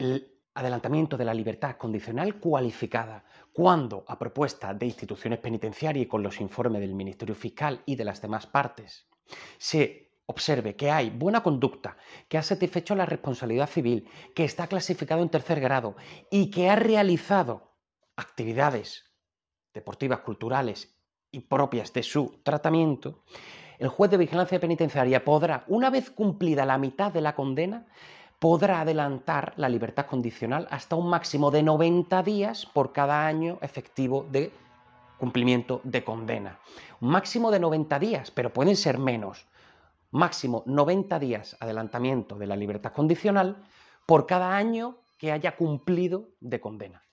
el adelantamiento de la libertad condicional cualificada, cuando, a propuesta de instituciones penitenciarias y con los informes del Ministerio Fiscal y de las demás partes, se observe que hay buena conducta, que ha satisfecho la responsabilidad civil, que está clasificado en tercer grado y que ha realizado actividades deportivas, culturales y propias de su tratamiento, el juez de vigilancia penitenciaria podrá, una vez cumplida la mitad de la condena, podrá adelantar la libertad condicional hasta un máximo de 90 días por cada año efectivo de cumplimiento de condena. Un máximo de 90 días, pero pueden ser menos. Máximo 90 días adelantamiento de la libertad condicional por cada año que haya cumplido de condena.